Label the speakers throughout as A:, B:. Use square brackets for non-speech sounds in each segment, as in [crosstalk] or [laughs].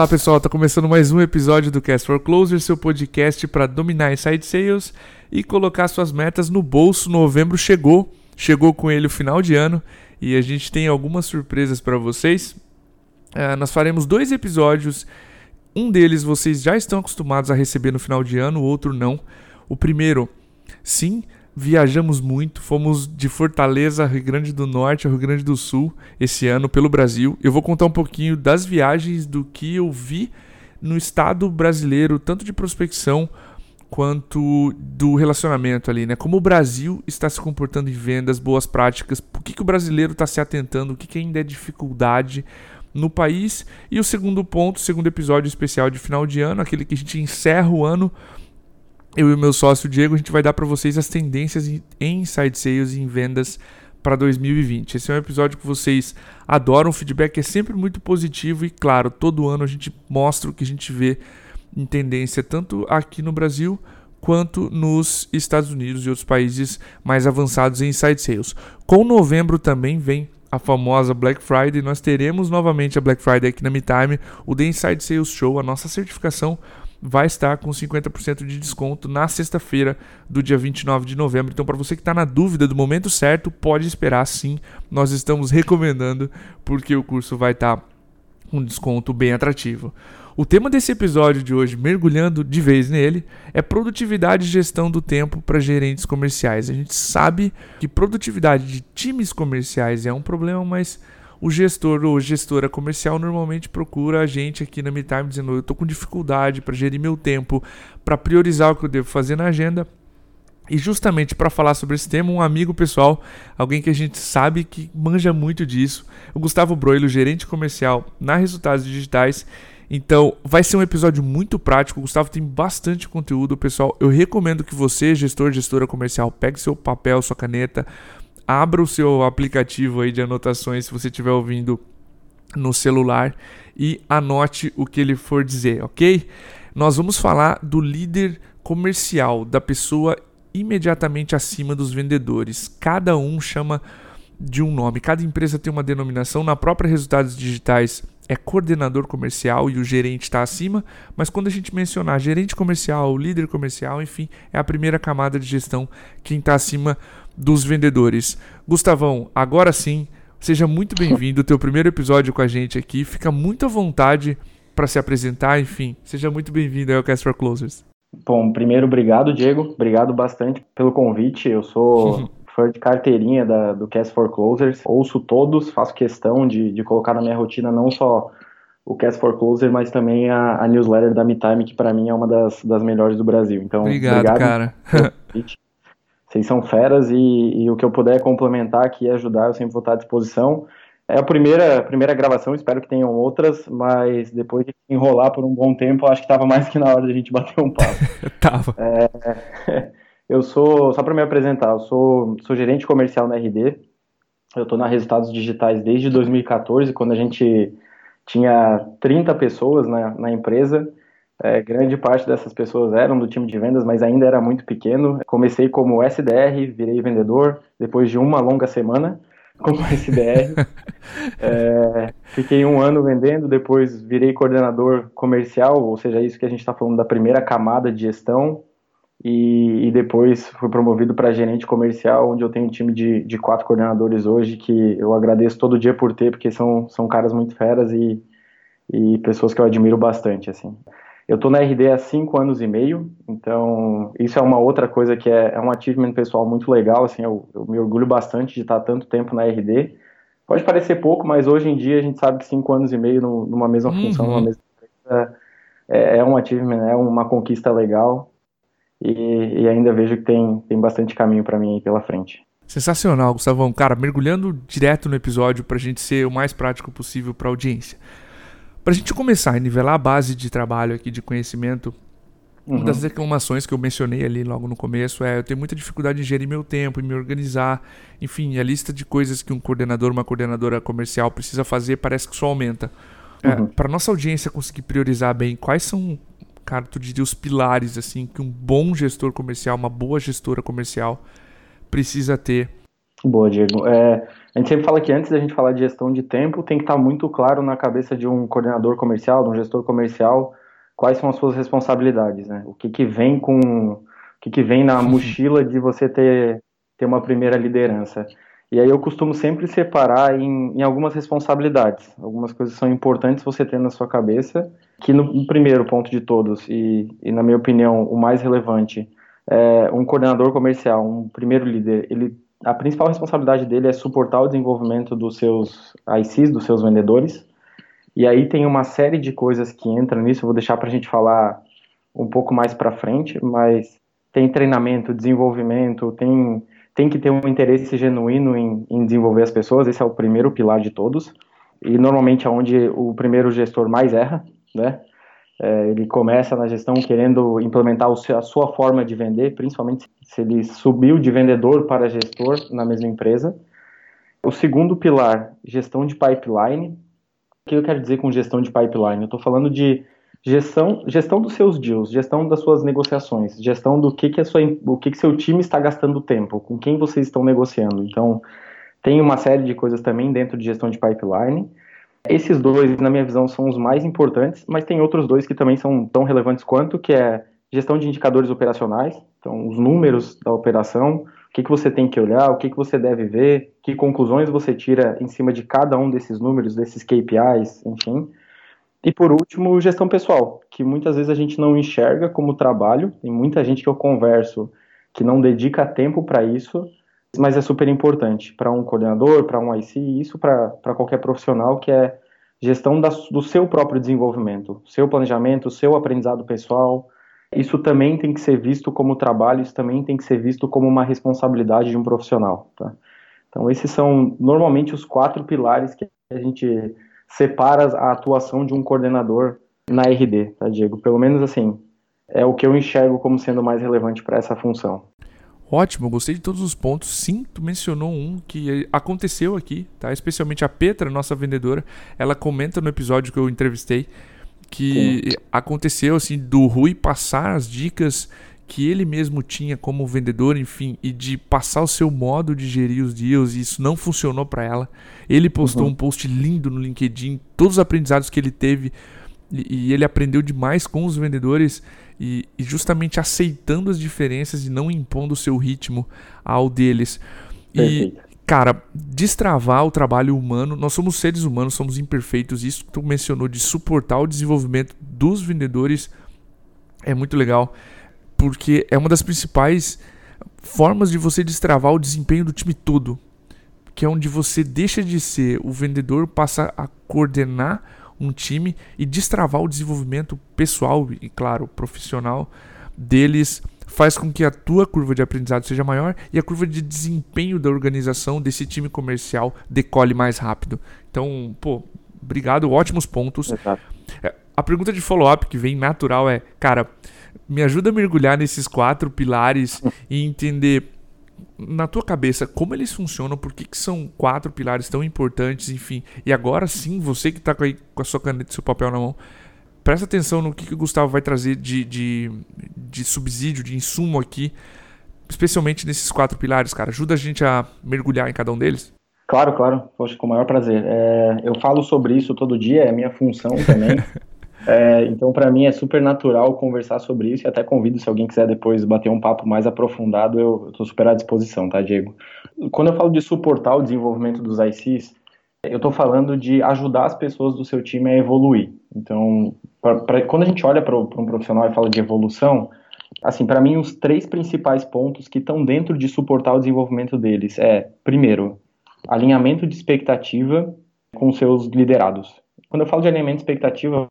A: Olá pessoal, está começando mais um episódio do Cast for Closer, seu podcast para dominar inside sales e colocar suas metas no bolso. Novembro chegou, chegou com ele o final de ano e a gente tem algumas surpresas para vocês. Uh, nós faremos dois episódios, um deles vocês já estão acostumados a receber no final de ano, o outro não. O primeiro, sim, viajamos muito, fomos de Fortaleza, Rio Grande do Norte Rio Grande do Sul esse ano pelo Brasil. Eu vou contar um pouquinho das viagens, do que eu vi no estado brasileiro, tanto de prospecção quanto do relacionamento ali, né? Como o Brasil está se comportando em vendas, boas práticas, o que, que o brasileiro está se atentando, o que, que ainda é dificuldade no país. E o segundo ponto, segundo episódio especial de final de ano, aquele que a gente encerra o ano eu e o meu sócio Diego, a gente vai dar para vocês as tendências em inside sales e em vendas para 2020. Esse é um episódio que vocês adoram, o feedback é sempre muito positivo e claro, todo ano a gente mostra o que a gente vê em tendência tanto aqui no Brasil quanto nos Estados Unidos e outros países mais avançados em inside sales. Com novembro também vem a famosa Black Friday, nós teremos novamente a Black Friday aqui na MeTime, o The Inside Sales Show, a nossa certificação vai estar com 50% de desconto na sexta-feira do dia 29 de novembro. Então, para você que está na dúvida do momento certo, pode esperar sim. Nós estamos recomendando porque o curso vai estar tá com um desconto bem atrativo. O tema desse episódio de hoje, mergulhando de vez nele, é produtividade e gestão do tempo para gerentes comerciais. A gente sabe que produtividade de times comerciais é um problema, mas o gestor ou gestora comercial normalmente procura a gente aqui na MeTime dizendo: eu estou com dificuldade para gerir meu tempo, para priorizar o que eu devo fazer na agenda. E justamente para falar sobre esse tema, um amigo pessoal, alguém que a gente sabe que manja muito disso, o Gustavo Broilo, gerente comercial na Resultados Digitais. Então, vai ser um episódio muito prático. O Gustavo tem bastante conteúdo, pessoal. Eu recomendo que você, gestor, gestora comercial, pegue seu papel, sua caneta, abra o seu aplicativo aí de anotações se você estiver ouvindo no celular e anote o que ele for dizer, ok? Nós vamos falar do líder comercial, da pessoa imediatamente acima dos vendedores. Cada um chama de um nome, cada empresa tem uma denominação. Na própria Resultados Digitais é coordenador comercial e o gerente está acima, mas quando a gente mencionar gerente comercial, líder comercial, enfim, é a primeira camada de gestão quem está acima dos vendedores. Gustavão, agora sim, seja muito bem-vindo. Teu primeiro episódio com a gente aqui. Fica muito à vontade para se apresentar. Enfim, seja muito bem-vindo ao Cast for Closers.
B: Bom, primeiro, obrigado, Diego. Obrigado bastante pelo convite. Eu sou [laughs] fã de carteirinha da, do Cast for Closers. Ouço todos, faço questão de, de colocar na minha rotina não só o Cast for Closer, mas também a, a newsletter da MeTime, que para mim é uma das, das melhores do Brasil. Então,
A: obrigado, obrigado cara. [laughs]
B: Vocês são feras e, e, o que eu puder complementar aqui e ajudar, eu sempre vou estar à disposição. É a primeira, primeira gravação, espero que tenham outras, mas depois de enrolar por um bom tempo, acho que estava mais que na hora de a gente bater um papo. [laughs]
A: tava.
B: É, [laughs] eu sou, só para me apresentar, eu sou, sou gerente comercial na RD. Eu estou na Resultados Digitais desde 2014, quando a gente tinha 30 pessoas na, na empresa. É, grande parte dessas pessoas eram do time de vendas, mas ainda era muito pequeno. Comecei como SDR, virei vendedor depois de uma longa semana [laughs] como SDR. [laughs] é, fiquei um ano vendendo, depois virei coordenador comercial, ou seja, isso que a gente está falando da primeira camada de gestão. E, e depois fui promovido para gerente comercial, onde eu tenho um time de, de quatro coordenadores hoje, que eu agradeço todo dia por ter, porque são, são caras muito feras e, e pessoas que eu admiro bastante, assim. Eu estou na RD há cinco anos e meio, então isso é uma outra coisa que é, é um achievement pessoal muito legal, assim, eu, eu, me orgulho bastante de estar tanto tempo na RD. Pode parecer pouco, mas hoje em dia a gente sabe que cinco anos e meio no, numa mesma uhum. função, numa mesma empresa, é, é, um achievement, é uma conquista legal e, e ainda vejo que tem, tem bastante caminho para mim aí pela frente.
A: Sensacional, Gustavão. Cara, mergulhando direto no episódio para a gente ser o mais prático possível para a audiência. Para a gente começar a nivelar a base de trabalho aqui, de conhecimento, uhum. uma das reclamações que eu mencionei ali logo no começo é eu tenho muita dificuldade em gerir meu tempo, em me organizar. Enfim, a lista de coisas que um coordenador, uma coordenadora comercial precisa fazer parece que só aumenta. É, uhum. É, Para nossa audiência conseguir priorizar bem, quais são, cara, tu diria os pilares assim que um bom gestor comercial, uma boa gestora comercial precisa ter
B: Boa, Diego. É, a gente sempre fala que antes da gente falar de gestão de tempo, tem que estar muito claro na cabeça de um coordenador comercial, de um gestor comercial, quais são as suas responsabilidades, né? O que, que vem com, o que, que vem na mochila de você ter, ter uma primeira liderança. E aí eu costumo sempre separar em, em algumas responsabilidades. Algumas coisas são importantes você ter na sua cabeça, que no, no primeiro ponto de todos, e, e na minha opinião o mais relevante, é um coordenador comercial, um primeiro líder, ele a principal responsabilidade dele é suportar o desenvolvimento dos seus ICs, dos seus vendedores. E aí tem uma série de coisas que entram nisso, eu vou deixar para a gente falar um pouco mais para frente, mas tem treinamento, desenvolvimento, tem, tem que ter um interesse genuíno em, em desenvolver as pessoas, esse é o primeiro pilar de todos. E normalmente é onde o primeiro gestor mais erra, né? É, ele começa na gestão querendo implementar a sua forma de vender, principalmente se ele subiu de vendedor para gestor na mesma empresa. O segundo pilar, gestão de pipeline. O que eu quero dizer com gestão de pipeline? Eu estou falando de gestão, gestão dos seus deals, gestão das suas negociações, gestão do que, que, a sua, o que, que seu time está gastando tempo, com quem vocês estão negociando. Então, tem uma série de coisas também dentro de gestão de pipeline. Esses dois, na minha visão, são os mais importantes, mas tem outros dois que também são tão relevantes quanto, que é gestão de indicadores operacionais, então os números da operação, o que, que você tem que olhar, o que, que você deve ver, que conclusões você tira em cima de cada um desses números, desses KPIs, enfim. E por último, gestão pessoal, que muitas vezes a gente não enxerga como trabalho, tem muita gente que eu converso que não dedica tempo para isso, mas é super importante para um coordenador, para um IC, isso para qualquer profissional, que é gestão da, do seu próprio desenvolvimento, seu planejamento, seu aprendizado pessoal. Isso também tem que ser visto como trabalho, isso também tem que ser visto como uma responsabilidade de um profissional. Tá? Então, esses são normalmente os quatro pilares que a gente separa a atuação de um coordenador na RD, tá, Diego? Pelo menos assim, é o que eu enxergo como sendo mais relevante para essa função.
A: Ótimo, gostei de todos os pontos. Sim, tu mencionou um que aconteceu aqui, tá? Especialmente a Petra, nossa vendedora, ela comenta no episódio que eu entrevistei que Sim. aconteceu assim do Rui passar as dicas que ele mesmo tinha como vendedor, enfim, e de passar o seu modo de gerir os deals, e isso não funcionou para ela. Ele postou uhum. um post lindo no LinkedIn, todos os aprendizados que ele teve e, e ele aprendeu demais com os vendedores e, e, justamente aceitando as diferenças e não impondo o seu ritmo ao deles. E, cara, destravar o trabalho humano, nós somos seres humanos, somos imperfeitos, isso que tu mencionou de suportar o desenvolvimento dos vendedores é muito legal, porque é uma das principais formas de você destravar o desempenho do time todo, que é onde você deixa de ser o vendedor, passa a coordenar um time e destravar o desenvolvimento pessoal e, claro, profissional deles faz com que a tua curva de aprendizado seja maior e a curva de desempenho da organização desse time comercial decole mais rápido. Então, pô, obrigado, ótimos pontos. Exato. É, a pergunta de follow-up que vem natural é, cara, me ajuda a mergulhar nesses quatro pilares [laughs] e entender na tua cabeça como eles funcionam, por que, que são quatro pilares tão importantes, enfim. E agora sim, você que está com, com a sua caneta e seu papel na mão, presta atenção no que, que o Gustavo vai trazer de, de, de subsídio, de insumo aqui, especialmente nesses quatro pilares, cara. Ajuda a gente a mergulhar em cada um deles.
B: Claro, claro. Poxa, com o maior prazer. É, eu falo sobre isso todo dia, é minha função também. [laughs] É, então, para mim é super natural conversar sobre isso e até convido se alguém quiser depois bater um papo mais aprofundado, eu estou super à disposição, tá, Diego? Quando eu falo de suportar o desenvolvimento dos ICs, eu estou falando de ajudar as pessoas do seu time a evoluir. Então, pra, pra quando a gente olha para um profissional e fala de evolução, assim, para mim os três principais pontos que estão dentro de suportar o desenvolvimento deles é, primeiro, alinhamento de expectativa com seus liderados. Quando eu falo de alinhamento de expectativa,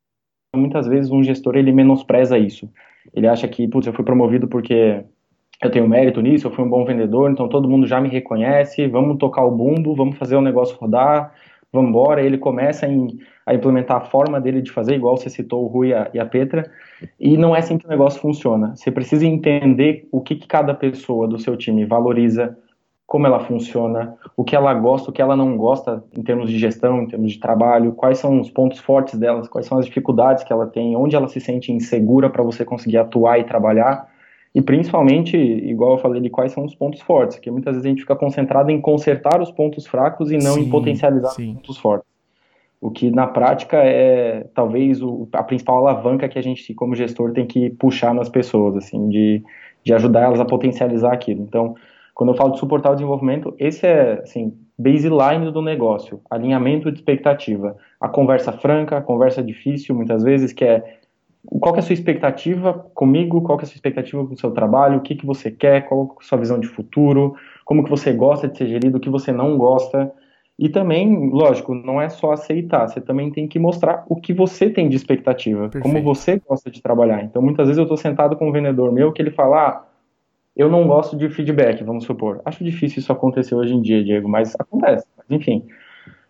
B: muitas vezes um gestor ele menospreza isso. Ele acha que, putz, eu fui promovido porque eu tenho mérito nisso, eu fui um bom vendedor, então todo mundo já me reconhece, vamos tocar o bumbo, vamos fazer o negócio rodar, vamos embora. Ele começa a implementar a forma dele de fazer, igual você citou o Rui e a Petra, e não é assim que o negócio funciona. Você precisa entender o que, que cada pessoa do seu time valoriza, como ela funciona, o que ela gosta, o que ela não gosta em termos de gestão, em termos de trabalho, quais são os pontos fortes delas, quais são as dificuldades que ela tem, onde ela se sente insegura para você conseguir atuar e trabalhar. e principalmente, igual eu falei, de quais são os pontos fortes, que muitas vezes a gente fica concentrado em consertar os pontos fracos e não sim, em potencializar sim. os pontos fortes. O que na prática é talvez o, a principal alavanca que a gente, como gestor, tem que puxar nas pessoas, assim, de, de ajudar elas a potencializar aquilo. Então, quando eu falo de suportar o desenvolvimento, esse é, assim, baseline do negócio, alinhamento de expectativa. A conversa franca, a conversa difícil, muitas vezes, que é qual que é a sua expectativa comigo, qual que é a sua expectativa com o seu trabalho, o que, que você quer, qual é a sua visão de futuro, como que você gosta de ser gerido, o que você não gosta. E também, lógico, não é só aceitar, você também tem que mostrar o que você tem de expectativa, Perfeito. como você gosta de trabalhar. Então, muitas vezes eu estou sentado com um vendedor meu que ele fala, ah, eu não gosto de feedback, vamos supor. Acho difícil isso acontecer hoje em dia, Diego, mas acontece. Enfim,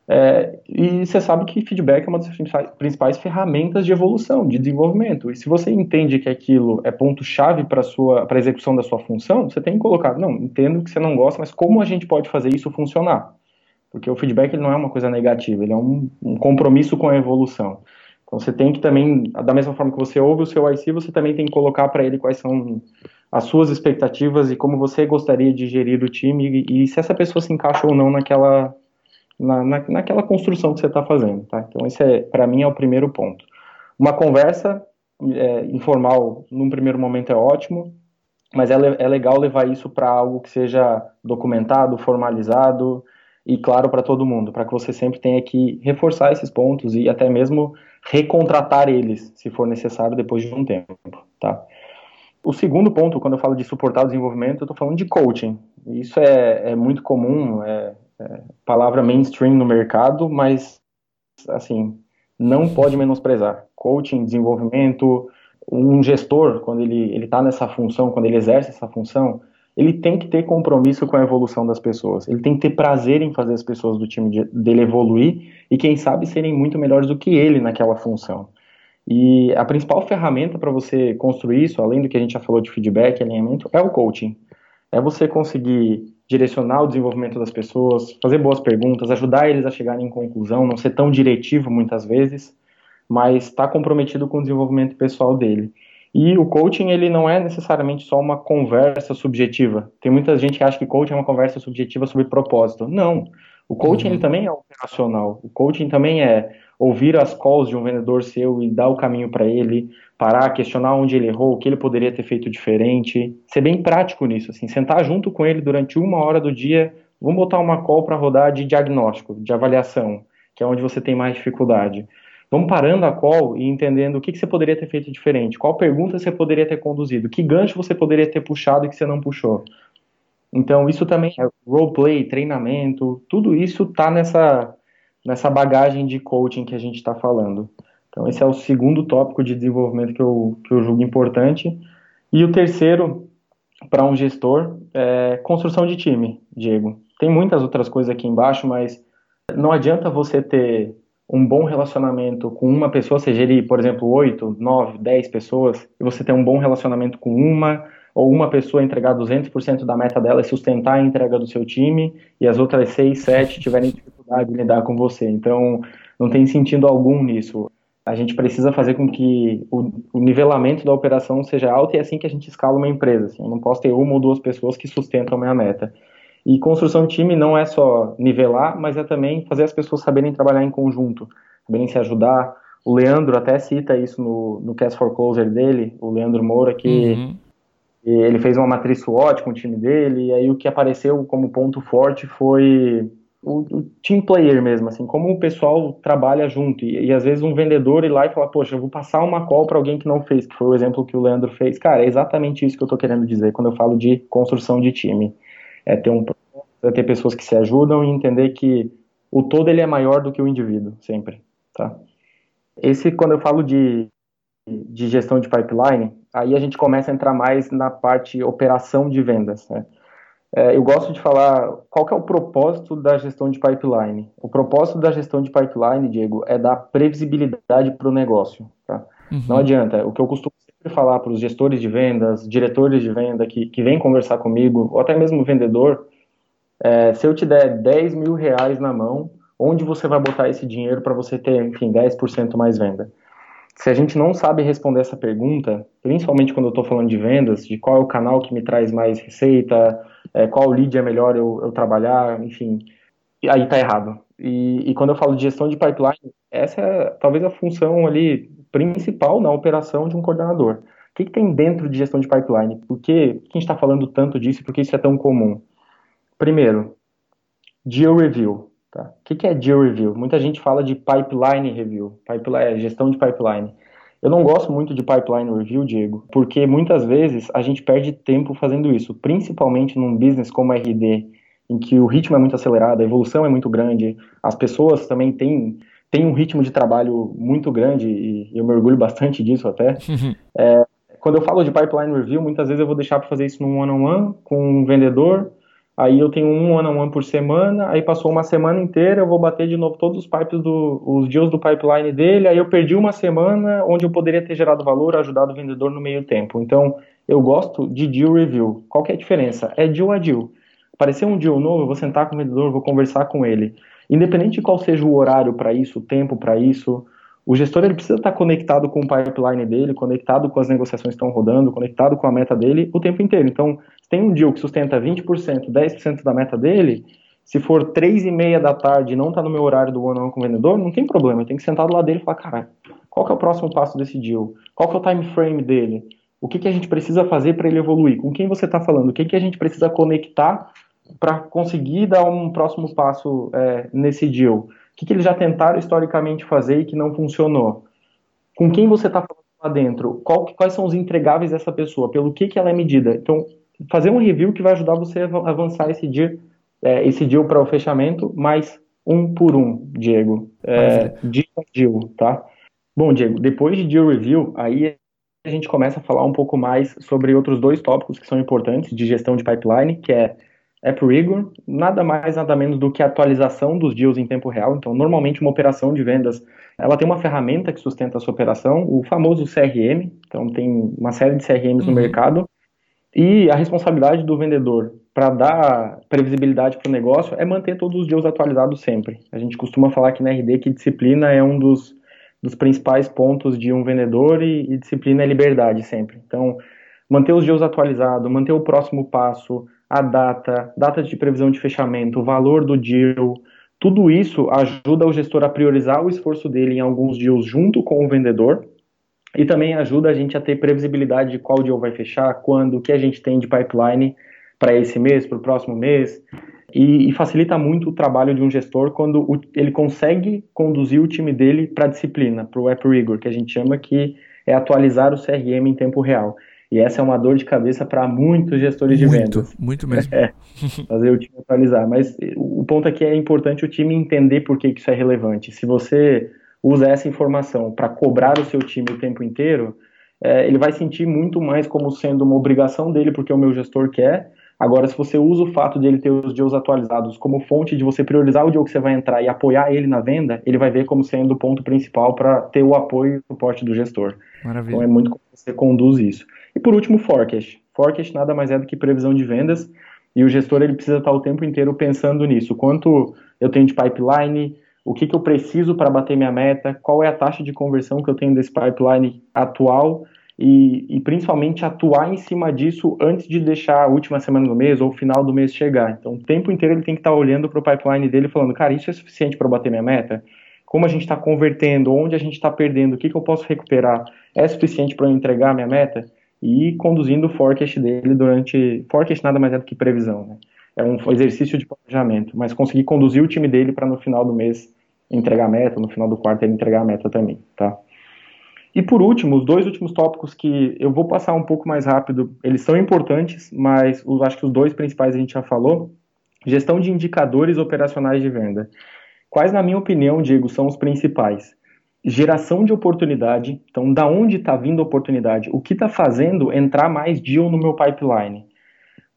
B: é, e você sabe que feedback é uma das principais ferramentas de evolução, de desenvolvimento. E se você entende que aquilo é ponto-chave para a execução da sua função, você tem que colocar, não, entendo que você não gosta, mas como a gente pode fazer isso funcionar? Porque o feedback não é uma coisa negativa, ele é um, um compromisso com a evolução. Então você tem que também, da mesma forma que você ouve o seu IC, você também tem que colocar para ele quais são as suas expectativas e como você gostaria de gerir o time e, e se essa pessoa se encaixa ou não naquela na, na, naquela construção que você está fazendo, tá? Então esse é, para mim, é o primeiro ponto. Uma conversa é, informal, num primeiro momento, é ótimo, mas é, é legal levar isso para algo que seja documentado, formalizado e claro para todo mundo, para que você sempre tenha que reforçar esses pontos e até mesmo recontratar eles, se for necessário, depois de um tempo, tá? O segundo ponto, quando eu falo de suportar o desenvolvimento, eu estou falando de coaching. Isso é, é muito comum, é, é, palavra mainstream no mercado, mas assim não pode menosprezar. Coaching, desenvolvimento, um gestor quando ele está nessa função, quando ele exerce essa função, ele tem que ter compromisso com a evolução das pessoas. Ele tem que ter prazer em fazer as pessoas do time de, dele evoluir e quem sabe serem muito melhores do que ele naquela função. E a principal ferramenta para você construir isso, além do que a gente já falou de feedback, alinhamento, é o coaching. É você conseguir direcionar o desenvolvimento das pessoas, fazer boas perguntas, ajudar eles a chegarem em conclusão, não ser tão diretivo muitas vezes, mas estar tá comprometido com o desenvolvimento pessoal dele. E o coaching, ele não é necessariamente só uma conversa subjetiva. Tem muita gente que acha que coaching é uma conversa subjetiva sobre propósito. Não. O coaching, uhum. ele também é operacional. O coaching também é ouvir as calls de um vendedor seu e dar o caminho para ele, parar, questionar onde ele errou, o que ele poderia ter feito diferente, ser bem prático nisso, assim, sentar junto com ele durante uma hora do dia, vamos botar uma call para rodar de diagnóstico, de avaliação, que é onde você tem mais dificuldade. Vamos parando a call e entendendo o que, que você poderia ter feito diferente, qual pergunta você poderia ter conduzido, que gancho você poderia ter puxado e que você não puxou. Então, isso também é roleplay, treinamento, tudo isso está nessa nessa bagagem de coaching que a gente está falando. Então, esse é o segundo tópico de desenvolvimento que eu, que eu julgo importante. E o terceiro, para um gestor, é construção de time, Diego. Tem muitas outras coisas aqui embaixo, mas não adianta você ter um bom relacionamento com uma pessoa, você gerir, por exemplo, 8, 9, 10 pessoas, e você ter um bom relacionamento com uma, ou uma pessoa entregar 200% da meta dela e sustentar a entrega do seu time, e as outras 6, 7 tiverem dificuldade de lidar com você. Então, não tem sentido algum nisso. A gente precisa fazer com que o, o, nivelamento da operação seja alto e é assim que a gente escala uma empresa. Assim. Eu não posso ter uma ou duas pessoas que sustentam a minha meta. E construção de time não é só nivelar, mas é também fazer as pessoas saberem trabalhar em conjunto, saberem se ajudar. O Leandro até cita isso no, no Cast for Closer dele, o Leandro Moura, que uhum. Ele fez uma matriz SWOT com o time dele, e aí o que apareceu como ponto forte foi o, o, team player mesmo, assim, como o pessoal trabalha junto. E, e, às vezes um vendedor ir lá e falar, poxa, eu vou passar uma call para alguém que não fez, que foi o exemplo que o Leandro fez. Cara, é exatamente isso que eu estou querendo dizer quando eu falo de construção de time. É ter um é ter pessoas que se ajudam e entender que o todo ele é maior do que o indivíduo, sempre, tá? Esse, quando eu falo de, de gestão de pipeline, aí a gente começa a entrar mais na parte operação de vendas, né? É, eu gosto de falar qual é o propósito da gestão de pipeline. O propósito da gestão de pipeline, Diego, é dar previsibilidade para o negócio. Tá? Uhum. Não adianta. O que eu costumo sempre falar para os gestores de vendas, diretores de venda que, que vêm conversar comigo, ou até mesmo vendedor, é, se eu te der 10 mil reais na mão, onde você vai botar esse dinheiro para você ter, enfim, 10% mais venda? Se a gente não sabe responder essa pergunta, principalmente quando eu estou falando de vendas, de qual é o canal que me traz mais receita, é, qual lead é melhor eu, eu trabalhar, enfim, aí está errado. E, e, quando eu falo de gestão de pipeline, essa é talvez a função ali principal na operação de um coordenador. O que, que tem dentro de gestão de pipeline? Por que, a gente está falando tanto disso e por que isso é tão comum? Primeiro, deal review. Tá? O que, é deal review? Muita gente fala de pipeline review, pipeline, é, gestão de pipeline. Eu não gosto muito de pipeline review, Diego, porque muitas vezes a gente perde tempo fazendo isso, principalmente num business como RD, em que o ritmo é muito acelerado, a evolução é muito grande, as pessoas também têm, têm um ritmo de trabalho muito grande, e eu me orgulho bastante disso até. Uhum. É, quando eu falo de pipeline review, muitas vezes eu vou deixar para fazer isso num one-on-one -on -one com um vendedor, aí eu tenho um one-on-one -on -one por semana, aí passou uma semana inteira, eu vou bater de novo todos os pipes do, os deals do pipeline dele, aí eu perdi uma semana onde eu poderia ter gerado valor, ajudado o vendedor no meio tempo. Então, eu gosto de deal review. Qual que é a diferença? É deal a deal aparecer um deal novo, eu vou sentar com o vendedor, vou conversar com ele. Independente de qual seja o horário para isso, o tempo para isso, o gestor ele precisa estar conectado com o pipeline dele, conectado com as negociações que estão rodando, conectado com a meta dele o tempo inteiro. Então, se tem um deal que sustenta 20%, 10% da meta dele, se for 3 e meia da tarde e não está no meu horário do one-on-one com o vendedor, não tem problema. Eu tenho que sentar do lado dele e falar, cara, qual que é o próximo passo desse deal? Qual que é o time frame dele? O que, que a gente precisa fazer para ele evoluir? Com quem você está falando? O que, que a gente precisa conectar para conseguir dar um próximo passo é, nesse deal? O que, que eles já tentaram historicamente fazer e que não funcionou? Com quem você está falando lá dentro? Qual, quais são os entregáveis dessa pessoa? Pelo que, que ela é medida? Então, fazer um review que vai ajudar você a avançar esse deal, é, esse deal para o fechamento, mais um por um, Diego. É, deal deal, tá? Bom, Diego, depois de deal review, aí a gente começa a falar um pouco mais sobre outros dois tópicos que são importantes de gestão de pipeline, que é App Rigor, nada mais, nada menos do que a atualização dos deals em tempo real. Então, normalmente uma operação de vendas, ela tem uma ferramenta que sustenta essa operação, o famoso CRM. Então, tem uma série de CRMs uhum. no mercado. E a responsabilidade do vendedor para dar previsibilidade para o negócio é manter todos os deals atualizados sempre. A gente costuma falar aqui na RD que disciplina é um dos, dos principais pontos de um vendedor e, e disciplina é liberdade sempre. Então, manter os deals atualizados, manter o próximo passo, a data, data de previsão de fechamento, o valor do deal, tudo isso ajuda o gestor a priorizar o esforço dele em alguns deals junto com o vendedor e também ajuda a gente a ter previsibilidade de qual deal vai fechar, quando, o que a gente tem de pipeline para esse mês, para o próximo mês. E, e, facilita muito o trabalho de um gestor quando o, ele consegue conduzir o time dele para a disciplina, para o App Rigor, que a gente chama que é atualizar o CRM em tempo real. E essa é uma dor de cabeça para muitos gestores
A: muito,
B: de vendas.
A: Muito mesmo.
B: É, fazer o time atualizar. Mas o ponto aqui é importante o time entender por que isso é relevante. Se você usa essa informação para cobrar o seu time o tempo inteiro, é, ele vai sentir muito mais como sendo uma obrigação dele, porque o meu gestor quer. Agora, se você usa o fato de ele ter os deals atualizados como fonte de você priorizar o deal que você vai entrar e apoiar ele na venda, ele vai ver como sendo o ponto principal para ter o apoio e o suporte do gestor. Maravilha. Então é muito como você conduz isso. E por último, forecast. Forecast nada mais é do que previsão de vendas e o gestor ele precisa estar o tempo inteiro pensando nisso. Quanto eu tenho de pipeline, o que, que eu preciso para bater minha meta, qual é a taxa de conversão que eu tenho desse pipeline atual e, e, principalmente atuar em cima disso antes de deixar a última semana do mês ou o final do mês chegar. Então, o tempo inteiro ele tem que estar olhando para o pipeline dele falando, cara, isso é suficiente para bater minha meta? Como a gente está convertendo, onde a gente está perdendo, o que, que eu posso recuperar? É suficiente para eu entregar a minha meta? E conduzindo o forecast dele durante. Forecast nada mais é do que previsão, né? É um exercício de planejamento, mas conseguir conduzir o time dele para no final do mês entregar a meta, no final do quarto ele entregar a meta também, tá? E por último, os dois últimos tópicos que eu vou passar um pouco mais rápido, eles são importantes, mas eu acho que os dois principais a gente já falou. Gestão de indicadores operacionais de venda. Quais, na minha opinião, Diego, são os principais? Geração de oportunidade. Então, da onde está vindo a oportunidade? O que está fazendo entrar mais deal no meu pipeline?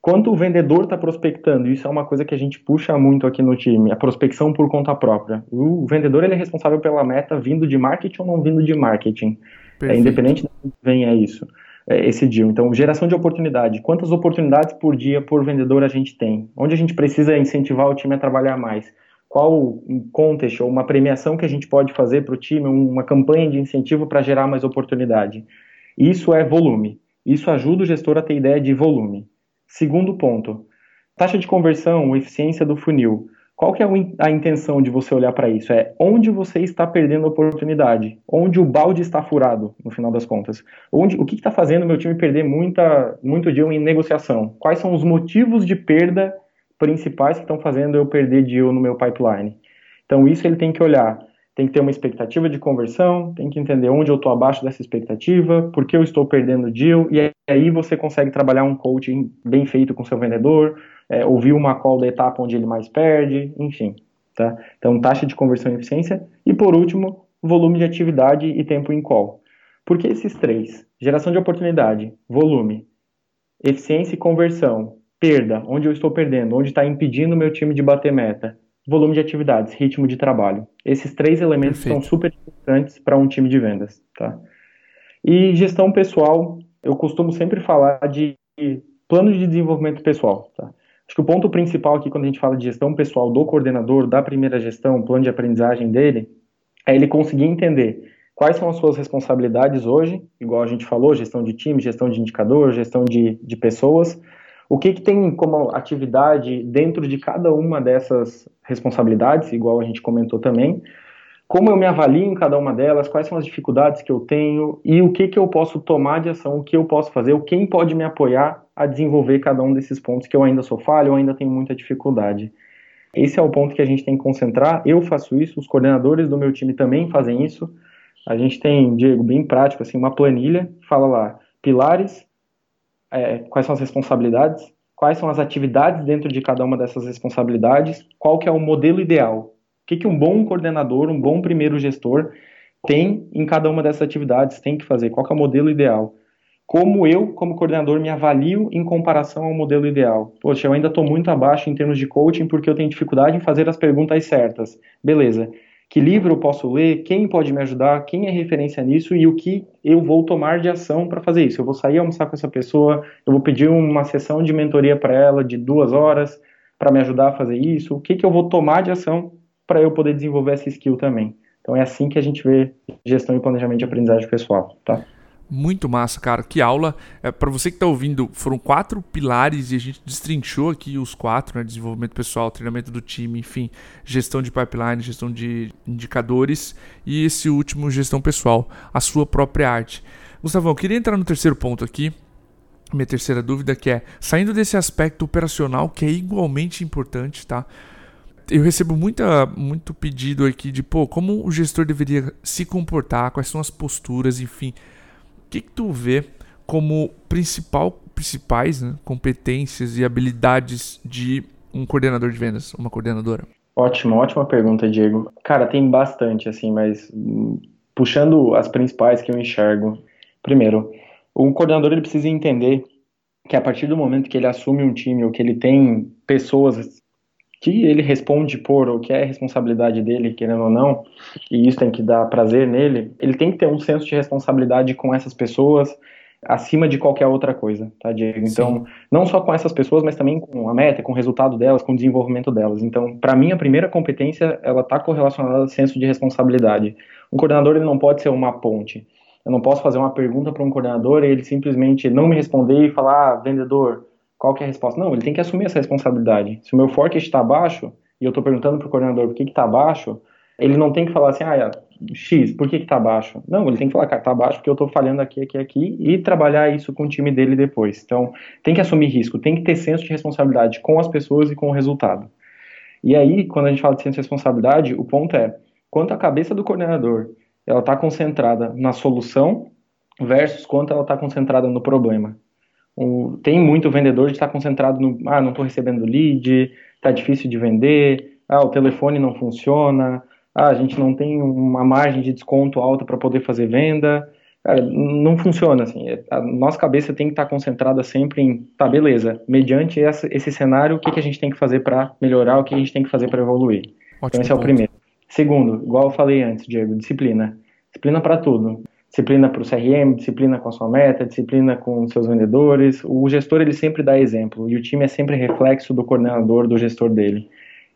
B: Quanto o vendedor está prospectando? Isso é uma coisa que a gente puxa muito aqui no time, a prospecção por conta própria. O vendedor ele é responsável pela meta vindo de marketing ou não vindo de marketing. É, independente de onde vem é isso, é esse deal. Então, geração de oportunidade. Quantas oportunidades por dia por vendedor a gente tem? Onde a gente precisa incentivar o time a trabalhar mais? Qual um contest ou uma premiação que a gente pode fazer para o time, uma campanha de incentivo para gerar mais oportunidade. Isso é volume. Isso ajuda o gestor a ter ideia de volume. Segundo ponto, taxa de conversão, eficiência do funil. Qual que é a intenção de você olhar para isso? É onde você está perdendo oportunidade, onde o balde está furado, no final das contas. Onde, o que está fazendo meu time perder muita, muito deal em negociação? Quais são os motivos de perda principais que estão fazendo eu perder deal no meu pipeline. Então, isso ele tem que olhar. Tem que ter uma expectativa de conversão, tem que entender onde eu estou abaixo dessa expectativa, por que eu estou perdendo deal, e aí você consegue trabalhar um coaching bem feito com seu vendedor, é, ouvir uma call da etapa onde ele mais perde, enfim. Tá? Então, taxa de conversão e eficiência. E, por último, volume de atividade e tempo em call. Por que esses três? Geração de oportunidade, volume, eficiência e conversão Perda, onde eu estou perdendo, onde está impedindo o meu time de bater meta. Volume de atividades, ritmo de trabalho. Esses três elementos Perfeito. são super importantes para um time de vendas. Tá? E gestão pessoal, eu costumo sempre falar de plano de desenvolvimento pessoal. Tá? Acho que o ponto principal aqui, quando a gente fala de gestão pessoal do coordenador, da primeira gestão, plano de aprendizagem dele, é ele conseguir entender quais são as suas responsabilidades hoje, igual a gente falou, gestão de time, gestão de indicador, gestão de, de pessoas, o que, que tem como atividade dentro de cada uma dessas responsabilidades, igual a gente comentou também, como eu me avalio em cada uma delas, quais são as dificuldades que eu tenho e o que, que eu posso tomar de ação, o que eu posso fazer, quem pode me apoiar a desenvolver cada um desses pontos que eu ainda sou falho, eu ainda tenho muita dificuldade. Esse é o ponto que a gente tem que concentrar. Eu faço isso, os coordenadores do meu time também fazem isso. A gente tem, Diego, bem prático, assim, uma planilha, fala lá, pilares, é, quais são as responsabilidades, quais são as atividades dentro de cada uma dessas responsabilidades, qual que é o modelo ideal, o que, que um bom coordenador, um bom primeiro gestor tem em cada uma dessas atividades, tem que fazer, qual que é o modelo ideal. Como eu, como coordenador, me avalio em comparação ao modelo ideal. Poxa, eu ainda estou muito abaixo em termos de coaching porque eu tenho dificuldade em fazer as perguntas certas. Beleza que livro eu posso ler, quem pode me ajudar, quem é referência nisso e o que eu vou tomar de ação para fazer isso. Eu vou sair almoçar com essa pessoa, eu vou pedir uma sessão de mentoria para ela de duas horas para me ajudar a fazer isso. O que, que eu vou tomar de ação para eu poder desenvolver essa skill também. Então é assim que a gente vê gestão e planejamento de aprendizagem pessoal, tá?
A: Muito massa, cara. Que aula. É, para você que está ouvindo, foram quatro pilares e a gente destrinchou aqui os quatro, né? Desenvolvimento pessoal, treinamento do time, enfim, gestão de pipeline, gestão de indicadores e esse último, gestão pessoal, a sua própria arte. Gustavão, queria entrar no terceiro ponto aqui. Minha terceira dúvida que é, saindo desse aspecto operacional que é igualmente importante, tá? eu recebo muita, muito pedido aqui de, pô, como o gestor deveria se comportar, quais são as posturas, enfim que, que tu vê como principal, principais né, competências e habilidades de um coordenador de vendas, uma coordenadora?
B: Ótima, ótima pergunta, Diego. Cara, tem bastante, assim, mas hum, puxando as principais que eu enxergo. Primeiro, o coordenador ele precisa entender que a partir do momento que ele assume um time ou que ele tem pessoas que ele responde por, ou que é responsabilidade dele, querendo ou não, e isso tem que dar prazer nele, ele tem que ter um senso de responsabilidade com essas pessoas acima de qualquer outra coisa, tá, Diego? Então, Sim. não só com essas pessoas, mas também com a meta, com o resultado delas, com o desenvolvimento delas. Então, para mim, a primeira competência, ela está correlacionada ao senso de responsabilidade. Um coordenador, ele não pode ser uma ponte. Eu não posso fazer uma pergunta para um coordenador e ele simplesmente não me responder e falar, ah, vendedor, qual que é a resposta? Não, ele tem que assumir essa responsabilidade. Se o meu forecast está baixo, e eu estou perguntando para o coordenador por que está baixo, ele não tem que falar assim, ah, X, por que está baixo? Não, ele tem que falar, cara, está baixo porque eu estou falhando aqui, aqui, aqui, e trabalhar isso com o time dele depois. Então, tem que assumir risco, tem que ter senso de responsabilidade com as pessoas e com o resultado. E aí, quando a gente fala de senso de responsabilidade, o ponto é, quanto a cabeça do coordenador, ela está concentrada na solução versus quanto ela está concentrada no problema. O, tem muito vendedor que está concentrado no, ah, não estou recebendo lead, está difícil de vender, ah, o telefone não funciona, ah, a gente não tem uma margem de desconto alta para poder fazer venda. Cara, não funciona assim. É, a nossa cabeça tem que estar tá concentrada sempre em, tá, beleza, mediante essa, esse cenário, o que, que a gente tem que fazer para melhorar, o que a gente tem que fazer para evoluir. Ótimo então, esse ponto. é o primeiro. Segundo, igual eu falei antes, Diego, disciplina. Disciplina para tudo disciplina para o CRM, disciplina com a sua meta, disciplina com seus vendedores. O gestor ele sempre dá exemplo e o time é sempre reflexo do coordenador, do gestor dele.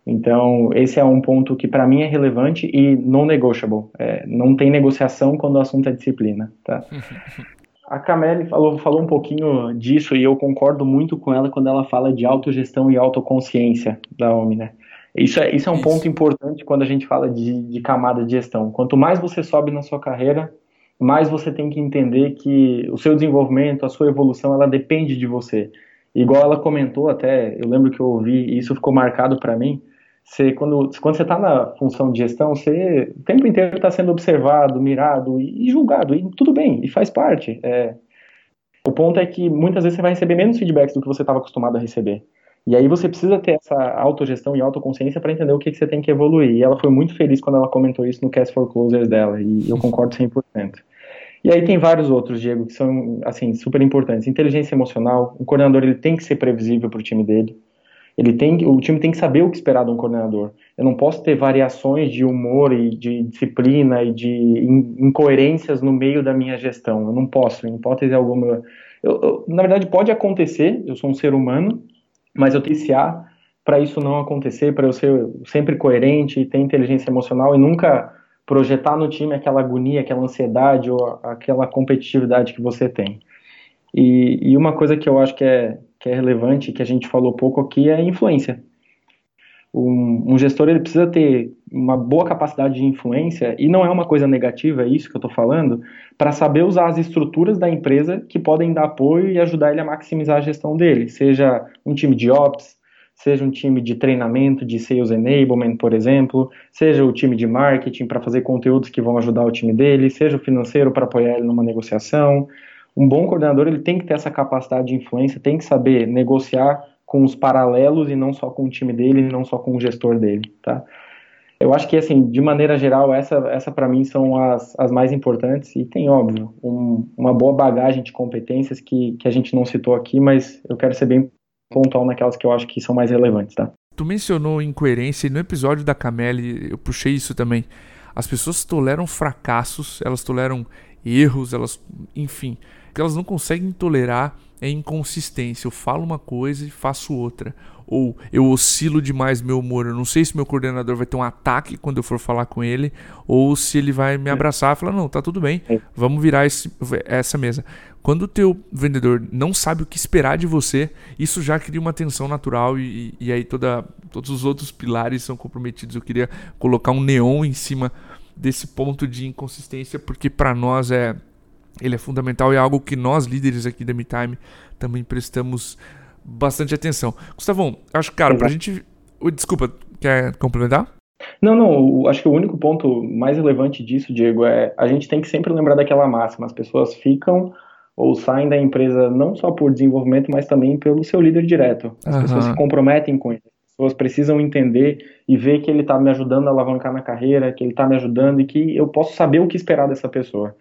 B: Então, esse é um ponto que para mim é relevante e non-negotiable. É, não tem negociação quando o assunto é disciplina. Tá? [laughs] A Camille falou, falou um pouquinho disso e eu concordo muito com ela quando ela fala de autogestão e autoconsciência da OMI, né? Isso é, isso é um isso. ponto importante quando a gente fala de, de camada de gestão. Quanto mais você sobe na sua carreira, mais você tem que entender que o seu desenvolvimento, a sua evolução, ela depende de você. Igual ela comentou até, eu lembro que eu ouvi e isso ficou marcado para mim, você, quando, quando você está na função de gestão, você o tempo inteiro está sendo observado, mirado e, julgado, e tudo bem, e faz parte. É, o ponto é que muitas vezes você vai receber menos feedbacks do que você estava acostumado a receber. E aí você precisa ter essa autogestão e autoconsciência para entender o que, que, você tem que evoluir. E ela foi muito feliz quando ela comentou isso no Cast for Closers dela, e eu concordo 100%. E aí tem vários outros, Diego, que são assim super importantes. Inteligência emocional, o coordenador ele tem que ser previsível para o time dele. Ele tem, o time tem que saber o que esperar de um coordenador. Eu não posso ter variações de humor e de disciplina e de incoerências no meio da minha gestão. Eu não posso, em hipótese alguma. Eu, eu, na verdade, pode acontecer, eu sou um ser humano, mas eu tenho que para isso não acontecer, para eu ser sempre coerente e ter inteligência emocional e nunca projetar no time aquela agonia, aquela ansiedade ou aquela competitividade que você tem. E, e uma coisa que eu acho que é, que é relevante, que a gente falou pouco aqui, é a influência. Um, um, gestor ele precisa ter uma boa capacidade de influência, e não é uma coisa negativa, é isso que eu estou falando, para saber usar as estruturas da empresa que podem dar apoio e ajudar ele a maximizar a gestão dele, seja um time de ops, seja um time de treinamento, de sales enablement, por exemplo, seja o time de marketing para fazer conteúdos que vão ajudar o time dele, seja o financeiro para apoiar ele numa negociação, um bom coordenador ele tem que ter essa capacidade de influência, tem que saber negociar com os paralelos e não só com o time dele, não só com o gestor dele, tá? Eu acho que, assim, de maneira geral, essa, essa para mim são as, as mais importantes e tem, óbvio, um, uma boa bagagem de competências que, que a gente não citou aqui, mas eu quero ser bem pontual naquelas que eu acho que são mais relevantes, tá?
A: Tu mencionou incoerência e no episódio da Camille eu puxei isso também. As pessoas toleram fracassos, elas toleram erros, elas, enfim, que elas não conseguem tolerar é inconsistência. Eu falo uma coisa e faço outra. Ou eu oscilo demais meu humor. Eu não sei se meu coordenador vai ter um ataque quando eu for falar com ele, ou se ele vai me abraçar e falar: não, tá tudo bem, vamos virar esse, essa mesa. Quando o teu vendedor não sabe o que esperar de você, isso já cria uma tensão natural e, e aí toda, todos os outros pilares são comprometidos. Eu queria colocar um neon em cima desse ponto de inconsistência, porque para nós é ele é fundamental e é algo que nós, líderes aqui da MeTime, também prestamos bastante atenção. Gustavão, acho que, cara, para a gente. Desculpa, quer complementar?
B: Não, não, acho que o único ponto mais relevante disso, Diego, é a gente tem que sempre lembrar daquela máxima: as pessoas ficam ou saem da empresa não só por desenvolvimento, mas também pelo seu líder direto. As uhum. pessoas se comprometem com isso. As pessoas precisam entender e ver que ele está me ajudando a alavancar na carreira, que ele está me ajudando e que eu posso saber o que esperar dessa pessoa.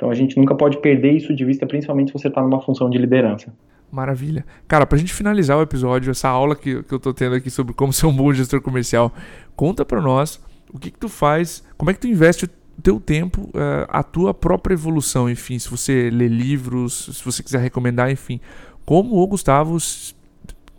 B: Então a gente nunca pode perder isso de vista, principalmente se você está numa função de liderança.
A: Maravilha. Cara, pra gente finalizar o episódio, essa aula que, que eu tô tendo aqui sobre como ser um bom gestor comercial, conta pra nós o que que tu faz, como é que tu investe o teu tempo, uh, a tua própria evolução, enfim, se você lê livros, se você quiser recomendar, enfim, como o Gustavo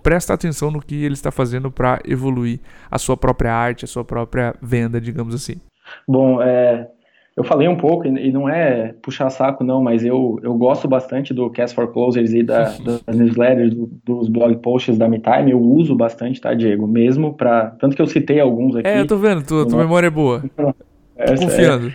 A: presta atenção no que ele está fazendo para evoluir a sua própria arte, a sua própria venda, digamos assim.
B: Bom, é, eu falei um pouco, e não é puxar saco, não, mas eu, eu gosto bastante do Cast for Closers e da, [laughs] das newsletters, do, dos blog posts da MeTime. Eu uso bastante, tá, Diego? Mesmo para Tanto que eu citei alguns aqui.
A: É, eu tô vendo, tua, tua memória é boa. [laughs]
B: tô confiando.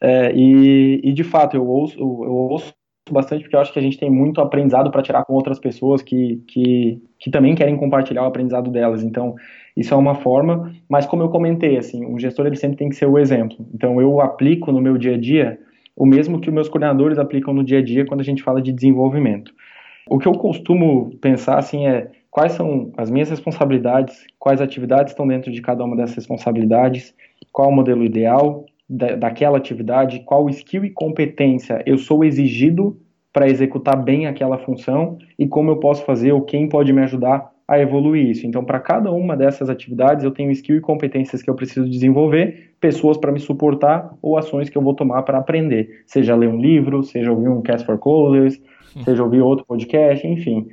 B: É, é, e, e, de fato, eu ouço, eu ouço bastante porque eu acho que a gente tem muito aprendizado para tirar com outras pessoas que, que, que também querem compartilhar o aprendizado delas. Então, isso é uma forma, mas como eu comentei, assim, um gestor ele sempre tem que ser o exemplo. Então eu aplico no meu dia a dia o mesmo que os meus coordenadores aplicam no dia a dia quando a gente fala de desenvolvimento. O que eu costumo pensar assim é quais são as minhas responsabilidades, quais atividades estão dentro de cada uma dessas responsabilidades, qual o modelo ideal da, daquela atividade, qual skill e competência eu sou exigido para executar bem aquela função e como eu posso fazer ou quem pode me ajudar a evoluir isso. Então, para cada uma dessas atividades, eu tenho skill e competências que eu preciso desenvolver, pessoas para me suportar ou ações que eu vou tomar para aprender. Seja ler um livro, seja ouvir um Cast for Closers, seja ouvir outro podcast, enfim.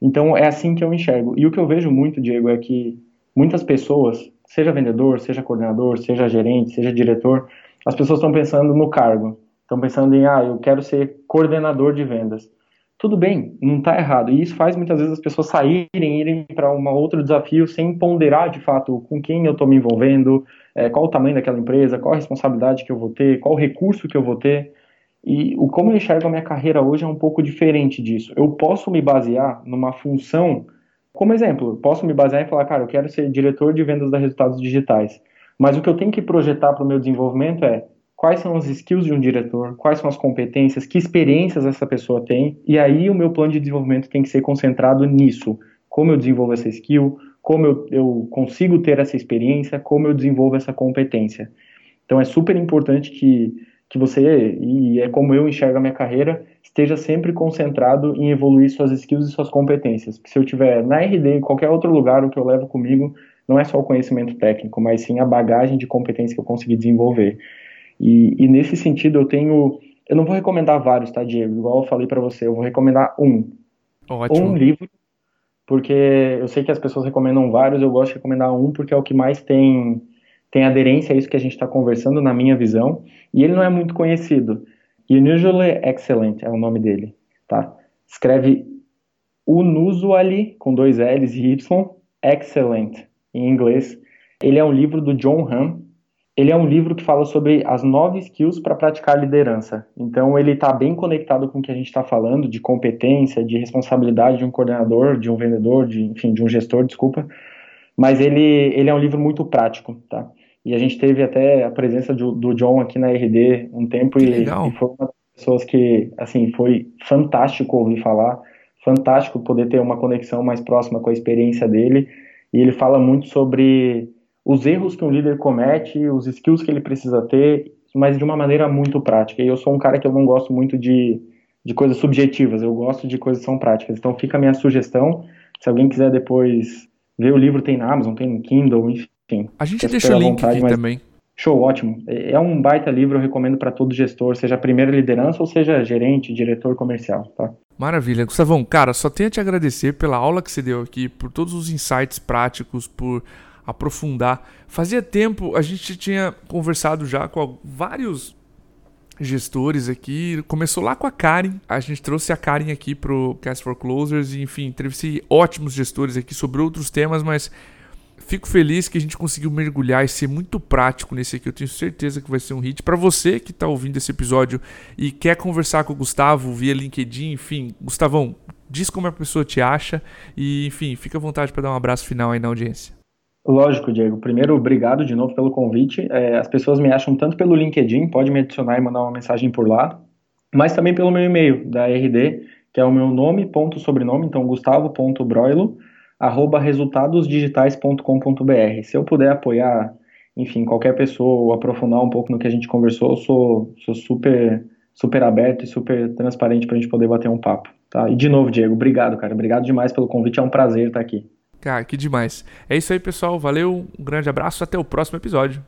B: Então, é assim que eu enxergo. E o que eu vejo muito, Diego, é que muitas pessoas seja vendedor, seja coordenador, seja gerente, seja diretor, as pessoas estão pensando no cargo. Estão pensando em, ah, eu quero ser coordenador de vendas. Tudo bem, não está errado. E isso faz muitas vezes as pessoas saírem, irem para um outro desafio sem ponderar de fato com quem eu estou me envolvendo, é, qual o tamanho daquela empresa, qual a responsabilidade que eu vou ter, qual o recurso que eu vou ter. E o como eu enxergo a minha carreira hoje é um pouco diferente disso. Eu posso me basear numa função, como exemplo, posso me basear e falar, cara, eu quero ser diretor de vendas da resultados digitais. Mas o que eu tenho que projetar para o meu desenvolvimento é quais são as skills de um diretor, quais são as competências, que experiências essa pessoa tem, e aí o meu plano de desenvolvimento tem que ser concentrado nisso. Como eu desenvolvo essa skill, como eu, eu consigo ter essa experiência, como eu desenvolvo essa competência. Então é super importante que, que você, e é como eu enxergo a minha carreira, esteja sempre concentrado em evoluir suas skills e suas competências. Porque se eu tiver na RD, em qualquer outro lugar, o que eu levo comigo não é só o conhecimento técnico, mas sim a bagagem de competência que eu consegui desenvolver. E, e nesse sentido eu tenho, eu não vou recomendar vários, tá, Diego? Igual eu falei para você, eu vou recomendar um.
A: Ótimo.
B: Um livro porque eu sei que as pessoas recomendam vários, eu gosto de recomendar um porque é o que mais tem, tem aderência a isso que a gente está conversando, na minha visão, e ele não é muito conhecido. Unusually Excellent é o nome dele, tá? Escreve Unusually, com dois L's e Y, Excellent, em inglês. Ele é um livro do John Hamm, ele é um livro que fala sobre as nove skills para praticar liderança. Então, ele está bem conectado com o que a gente está falando de competência, de responsabilidade de um coordenador, de um vendedor, de, enfim, de um gestor, desculpa. Mas ele, ele é um livro muito prático, tá? E a gente teve até a presença do, do John aqui na RD um tempo e, e, foi uma das pessoas que, assim, foi fantástico ouvir falar, fantástico poder ter uma conexão mais próxima com a experiência dele. E ele fala muito sobre os erros que um líder comete, os skills que ele precisa ter, mas de uma maneira muito prática. E eu sou um cara que eu não gosto muito de, de coisas subjetivas, eu gosto de coisas que são práticas. Então fica a minha sugestão, se alguém quiser depois ver o livro, tem na Amazon, tem no Kindle, enfim.
A: A gente deixa o link vontade, aqui também.
B: Show, ótimo. É, é um baita livro, eu recomendo para todo gestor, seja primeira liderança ou seja gerente, diretor comercial, tá?
A: Maravilha. Gustavão, cara, só tenho a te agradecer pela aula que você deu aqui, por todos os insights práticos, por aprofundar. Fazia tempo, a gente tinha conversado já com vários gestores aqui. Começou lá com a Karen. A gente trouxe a Karen aqui pro Cast for Closers e, enfim, entrevistei ótimos gestores aqui sobre outros temas, mas fico feliz que a gente conseguiu mergulhar e ser muito prático nesse aqui. Eu tenho certeza que vai ser um hit. Para você que está ouvindo esse episódio e quer conversar com o Gustavo via LinkedIn, enfim, Gustavão, diz como a pessoa te acha e, enfim, fica à vontade para dar um abraço final aí na audiência.
B: Lógico, Diego. Primeiro, obrigado de novo pelo convite. É, as pessoas me acham tanto pelo LinkedIn, pode me adicionar e mandar uma mensagem por lá, mas também pelo meu e-mail da RD, que é o meu nome, ponto sobrenome, então gustavo.broilo, arroba resultadosdigitais.com.br. Se eu puder apoiar, enfim, qualquer pessoa ou aprofundar um pouco no que a gente conversou, eu sou, sou super, super aberto e super transparente para a gente poder bater um papo. Tá? E de novo, Diego, obrigado, cara. Obrigado demais pelo convite, é um prazer estar aqui.
A: Cara, que demais. É isso aí, pessoal. Valeu, um grande abraço, até o próximo episódio.